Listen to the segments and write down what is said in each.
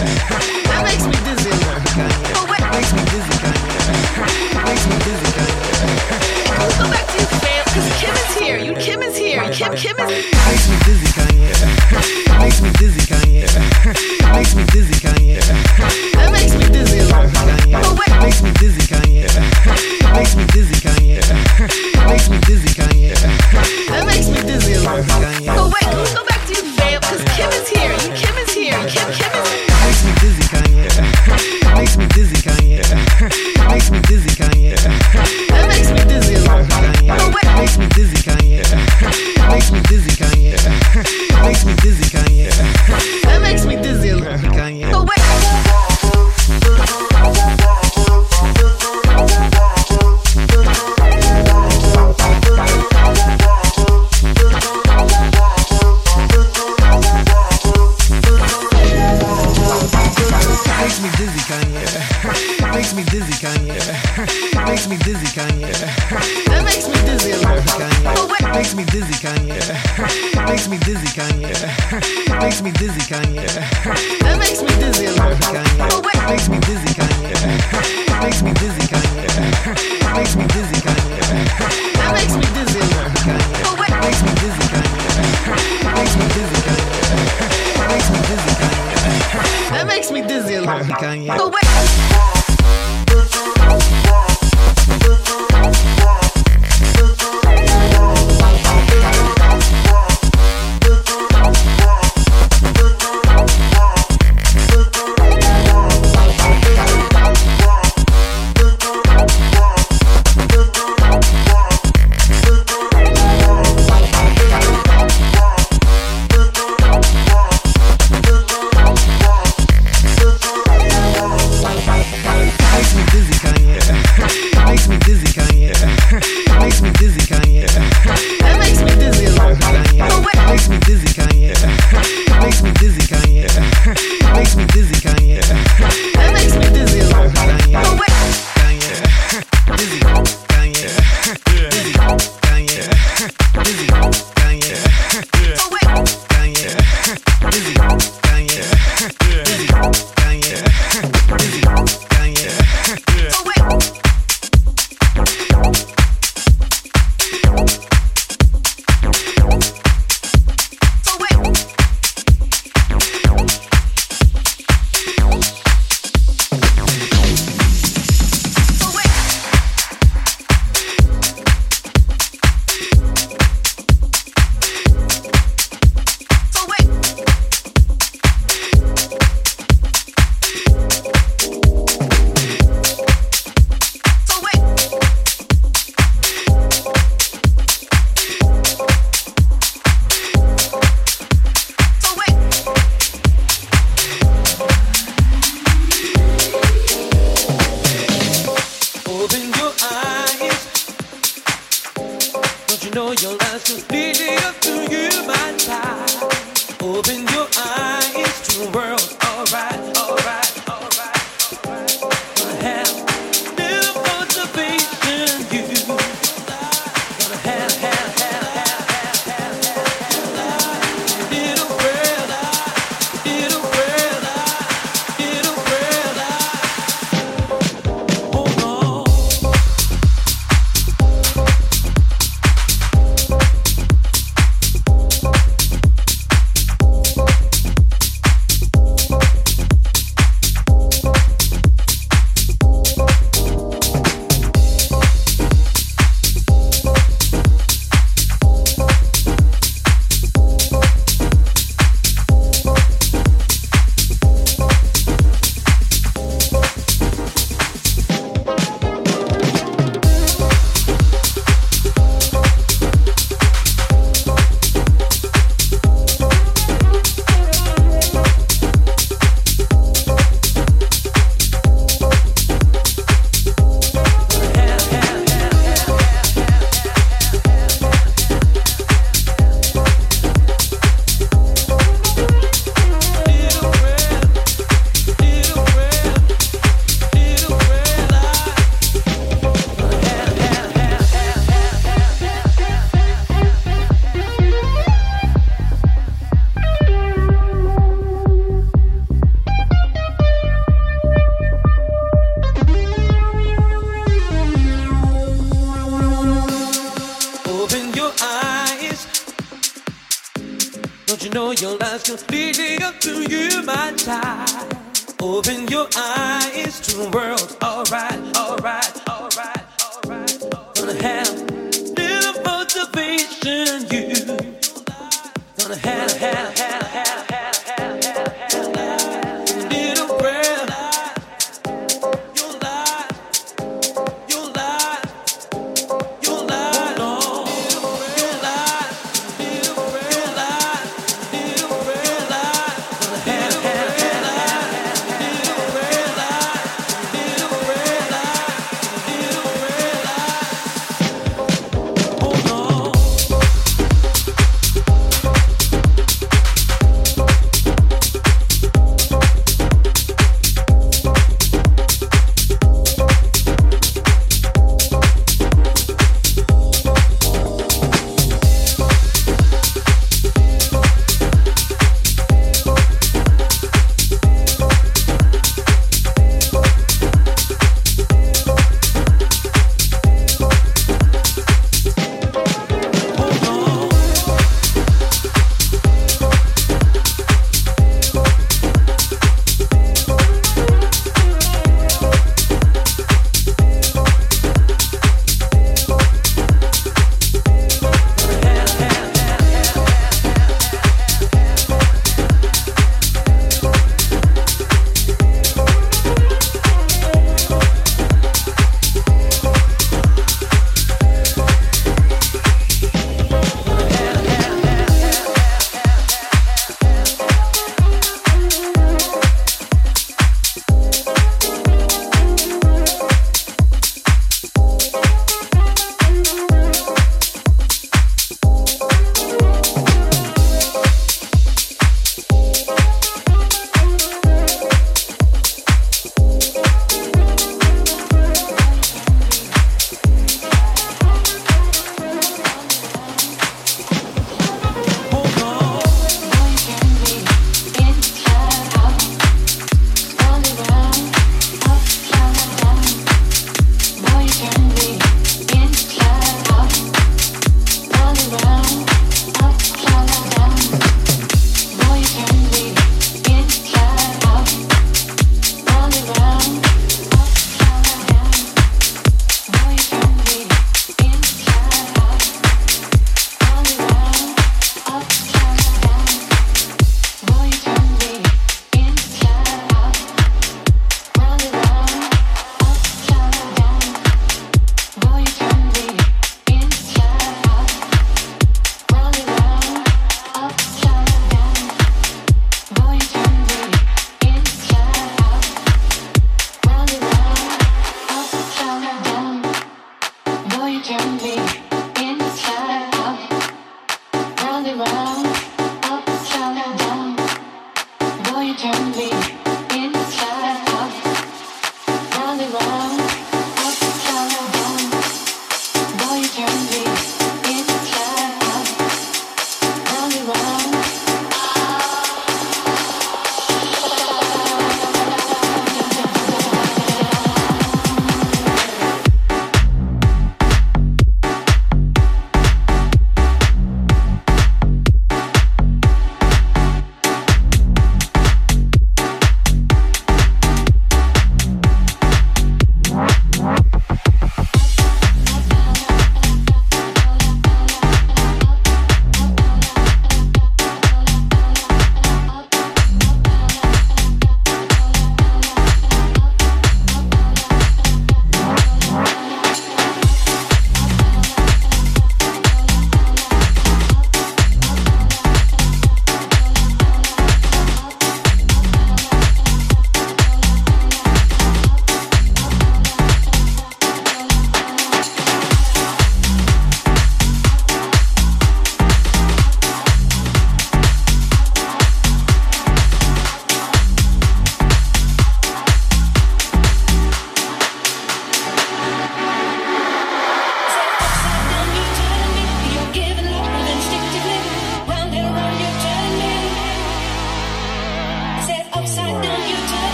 that makes me dizzy. Makes me dizzy? Makes me dizzy. Back to you, fam, cause Kim is here. You Kim is here. Kim Kim is. Makes me dizzy, Kanye. Makes me dizzy, Kanye. Makes me dizzy, Kanye. That makes me dizzy, Kanye. Makes me dizzy? Your life's completely up to you, my child? Open your eyes to the world. Alright, alright, alright, alright. Gonna have little motivation, you. Gonna have, have, have, have.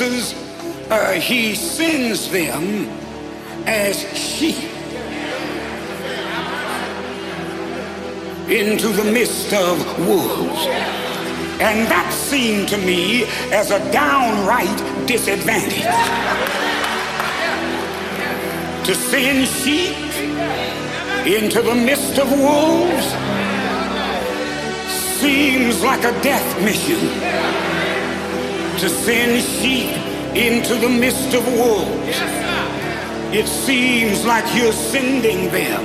Sisters, uh, he sends them as sheep into the midst of wolves. And that seemed to me as a downright disadvantage. To send sheep into the midst of wolves seems like a death mission to send sheep into the midst of wolves. It seems like you're sending them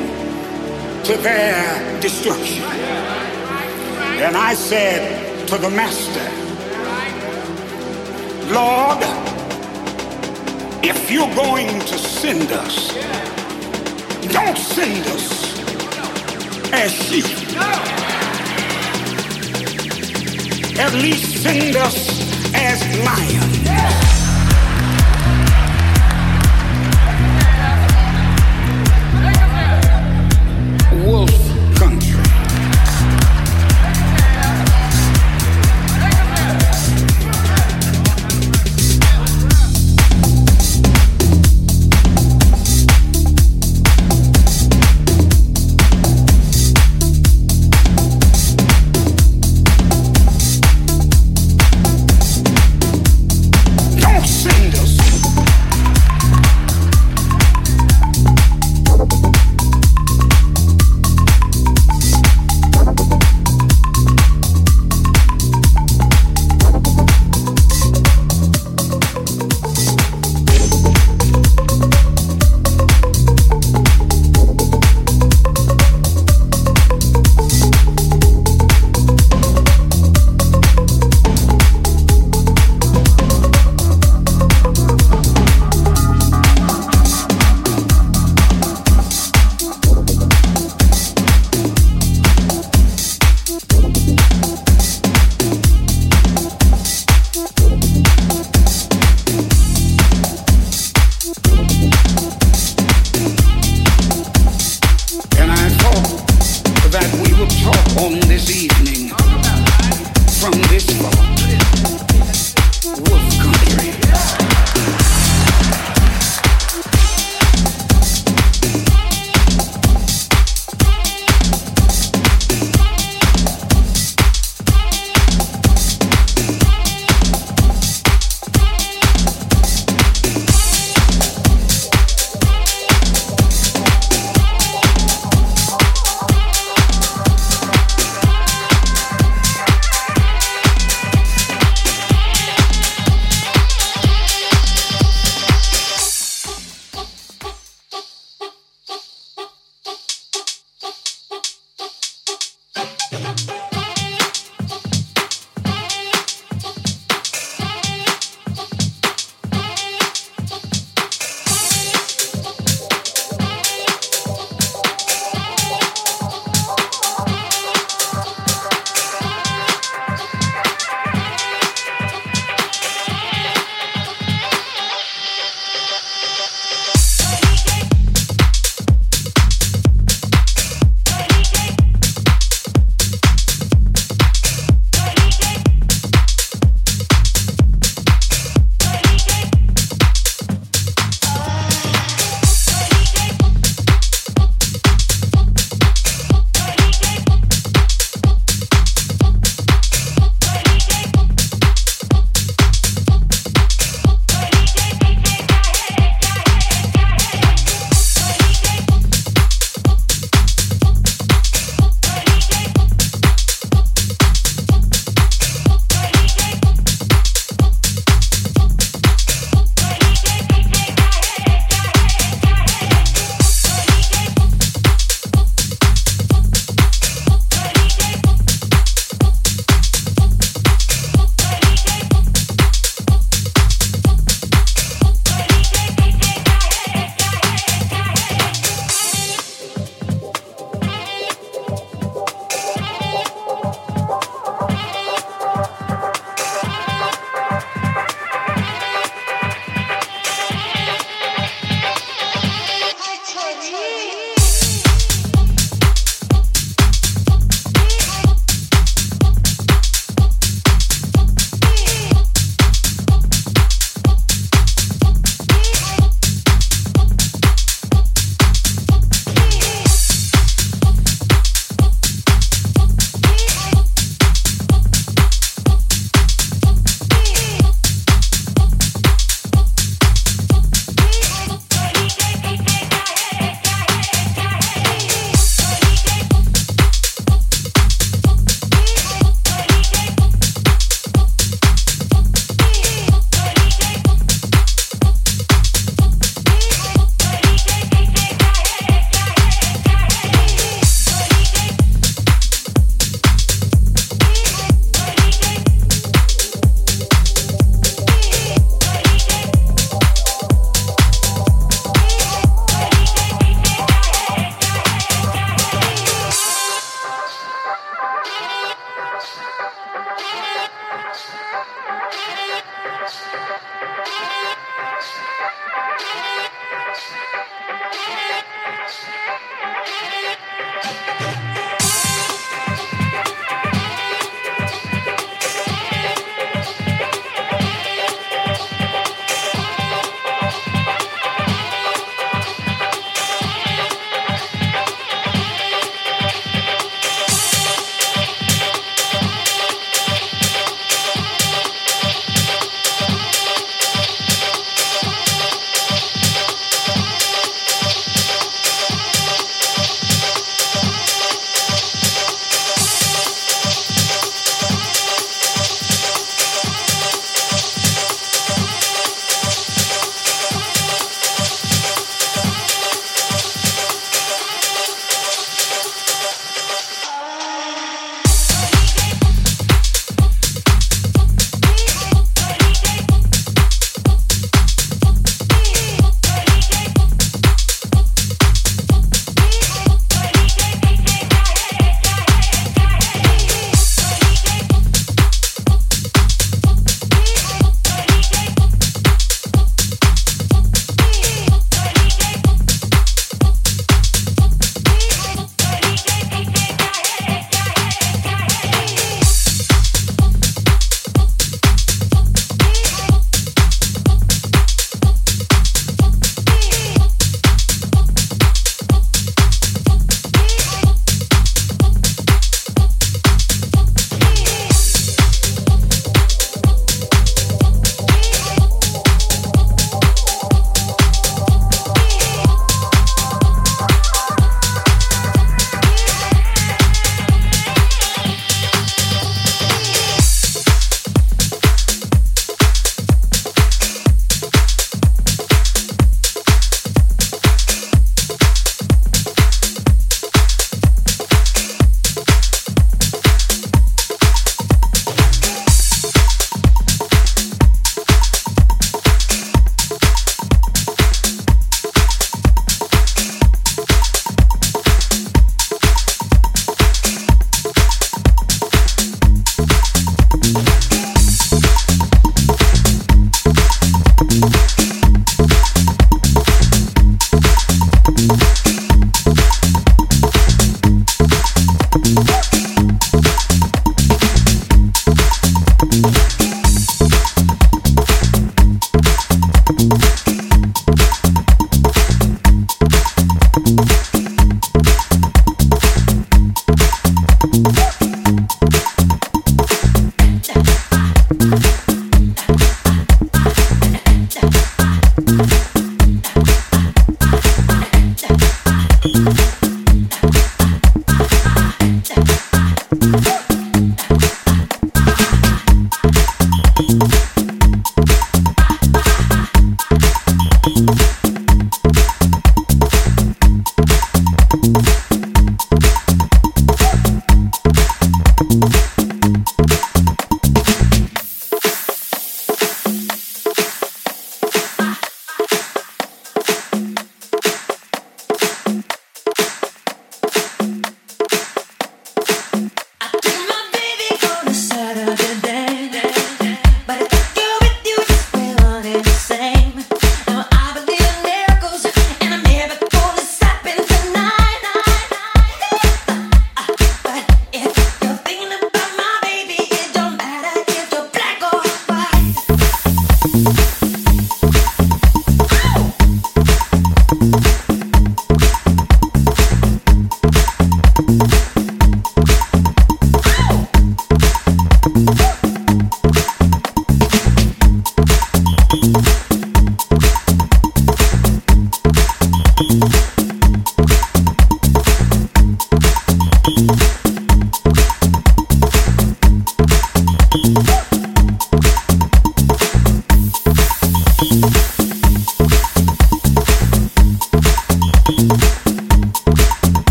to their destruction. And I said to the master, Lord, if you're going to send us, don't send us as sheep. At least send us as lions.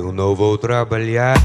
eu não vou trabalhar.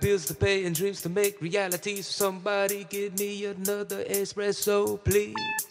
Bills to pay and dreams to make reality. So somebody give me another espresso, please.